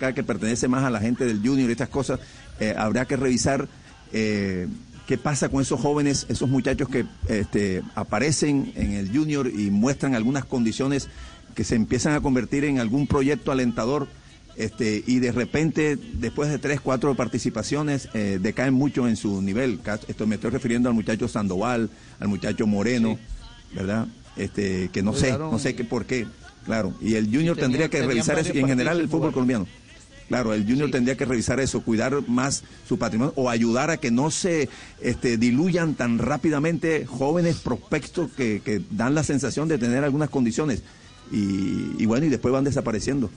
que pertenece más a la gente del Junior y estas cosas, eh, habrá que revisar eh, qué pasa con esos jóvenes, esos muchachos que este, aparecen en el Junior y muestran algunas condiciones que se empiezan a convertir en algún proyecto alentador. Este, y de repente, después de tres, cuatro participaciones, eh, decaen mucho en su nivel. Esto me estoy refiriendo al muchacho Sandoval, al muchacho Moreno, ¿verdad? Este, que no sé, no sé qué por qué, claro. Y el Junior tendría que revisar eso, y en general el fútbol colombiano. Claro, el Junior tendría que revisar eso, cuidar más su patrimonio o ayudar a que no se este, diluyan tan rápidamente jóvenes prospectos que, que dan la sensación de tener algunas condiciones y, y bueno, y después van desapareciendo.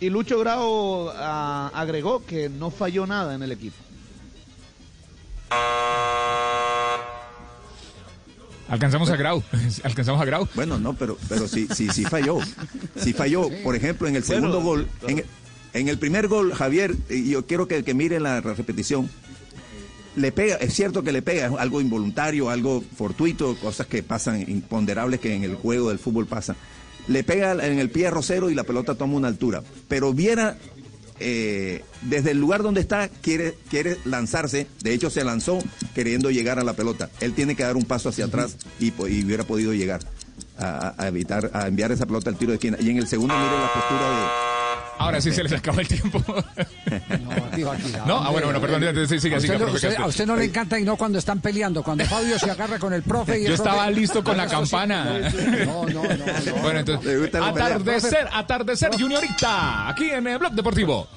Y Lucho Grau ah, agregó que no falló nada en el equipo. Alcanzamos a Grau, alcanzamos a Grau. Bueno, no, pero, pero sí, sí, sí falló. Sí falló. Por ejemplo, en el segundo gol, en el, primer gol, Javier, yo quiero que, que miren la repetición. Le pega, es cierto que le pega, es algo involuntario, algo fortuito, cosas que pasan, imponderables que en el juego del fútbol pasan le pega en el pie a Rosero y la pelota toma una altura. Pero Viera, eh, desde el lugar donde está, quiere, quiere lanzarse. De hecho, se lanzó queriendo llegar a la pelota. Él tiene que dar un paso hacia atrás y, hubiera podido llegar a, evitar, a enviar esa pelota al tiro de esquina. Y en el segundo, mire la postura de Ahora sí se les acaba el tiempo. no, ah, bueno, bueno, perdón. Sí, sigue, a, usted, no le encanta y no cuando están peleando, cuando Fabio se agarra con el profe y Yo estaba listo con la campana. No, no, no, Bueno, entonces, atardecer, atardecer juniorita, aquí en el Blog Deportivo.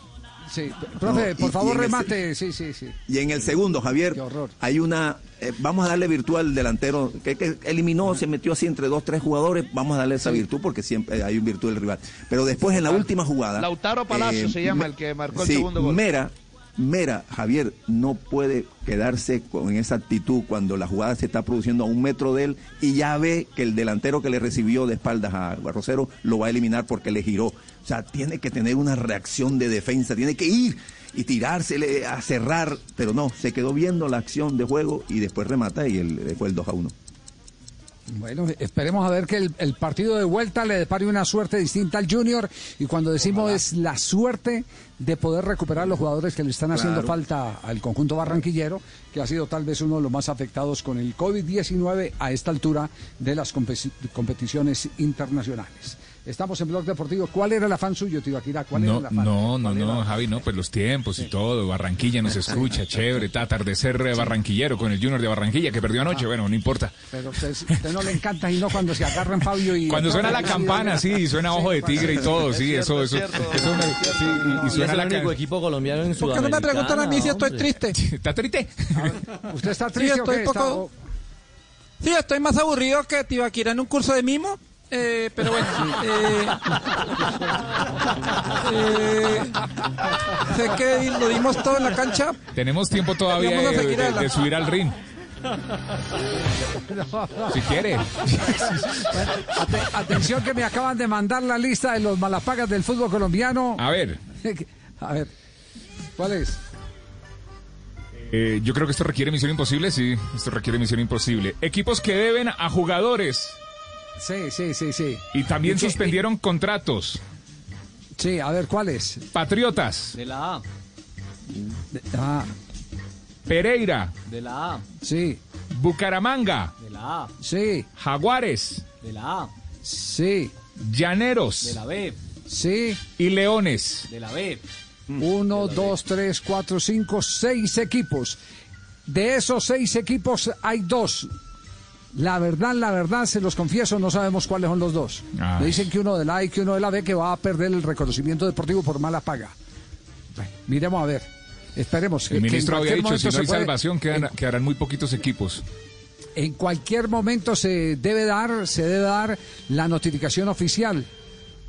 Sí, profe, por favor remate. Sí, sí, sí. Y en el segundo, Javier, hay una. Eh, vamos a darle virtud al delantero que, que, eliminó, se metió así entre dos, tres jugadores. Vamos a darle esa virtud porque siempre hay un virtud del rival. Pero después, en la última jugada. Lautaro Palacio eh, se llama el que marcó el segundo gol. Mera Mera, Javier, no puede quedarse con esa actitud cuando la jugada se está produciendo a un metro de él y ya ve que el delantero que le recibió de espaldas a Rosero lo va a eliminar porque le giró. O sea, tiene que tener una reacción de defensa, tiene que ir y tirársele a cerrar, pero no, se quedó viendo la acción de juego y después remata y él, fue el 2 a 1. Bueno, esperemos a ver que el, partido de vuelta le depare una suerte distinta al Junior y cuando decimos es la suerte de poder recuperar los jugadores que le están haciendo falta al conjunto barranquillero, que ha sido tal vez uno de los más afectados con el COVID-19 a esta altura de las competiciones internacionales. Estamos en Blog Deportivo. ¿Cuál era el afán suyo, Tibaquira? ¿Cuál no, era el afán? No, no, no, Javi, no, pues los tiempos y todo. Barranquilla nos escucha, chévere. Atardecer barranquillero con el Junior de Barranquilla que perdió anoche. Ah. bueno, no importa. Pero usted, usted no le encanta y no cuando se agarran Fabio y. Cuando suena la campana, sí, suena ojo de tigre y todo, sí, eso, eso. eso me, y, suena es el único equipo colombiano en Sudamérica. ¿Por qué no me preguntan a mí si estoy triste? ¿Está triste? ¿Usted está triste? Sí, estoy poco. Sí, estoy más aburrido que Tibaquira en un curso de mimo. Eh, pero bueno, eh, eh, sé que lo dimos todo en la cancha. Tenemos tiempo todavía de, subir al ring. Si quiere. atención que me acaban de mandar la lista de los malapagas del fútbol colombiano. A ver. A ver. ¿Cuál es? yo creo que esto requiere misión imposible, sí. Esto requiere misión imposible. Equipos que deben a jugadores Sí, sí, sí, sí. Y también suspendieron contratos. Sí, a ver, ¿cuáles? Patriotas. De la A. De, ah. Pereira. De la A. Sí. Bucaramanga. De la A. Sí. Jaguares. De la A. Sí. Llaneros. De la B. Sí. Y Leones. De la B. Uno, dos, tres, cuatro, cinco, seis equipos. De esos seis equipos hay dos la verdad, la verdad, se los confieso, no sabemos cuáles son los dos. Me dicen que uno de la A y que uno de la B que va a perder el reconocimiento deportivo por mala paga. miremos a ver. Esperemos. El ministro había dicho, si no hay salvación, quedarán muy poquitos equipos. En cualquier momento se debe dar, se debe dar la notificación oficial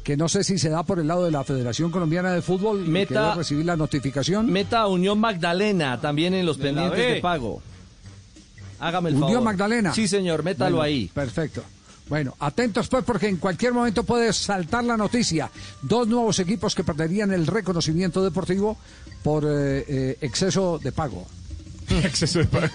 que no sé si se da por el lado de la Federación Colombiana de Fútbol, meta, que debe recibir la notificación. Meta Unión Magdalena también en los pendientes de pago. Hágame el favor. Magdalena? Sí, señor, métalo ahí. Perfecto. Bueno, atentos pues porque en cualquier momento puede saltar la noticia. Dos nuevos equipos que perderían el reconocimiento deportivo por eh, eh, exceso de pago. exceso de pago.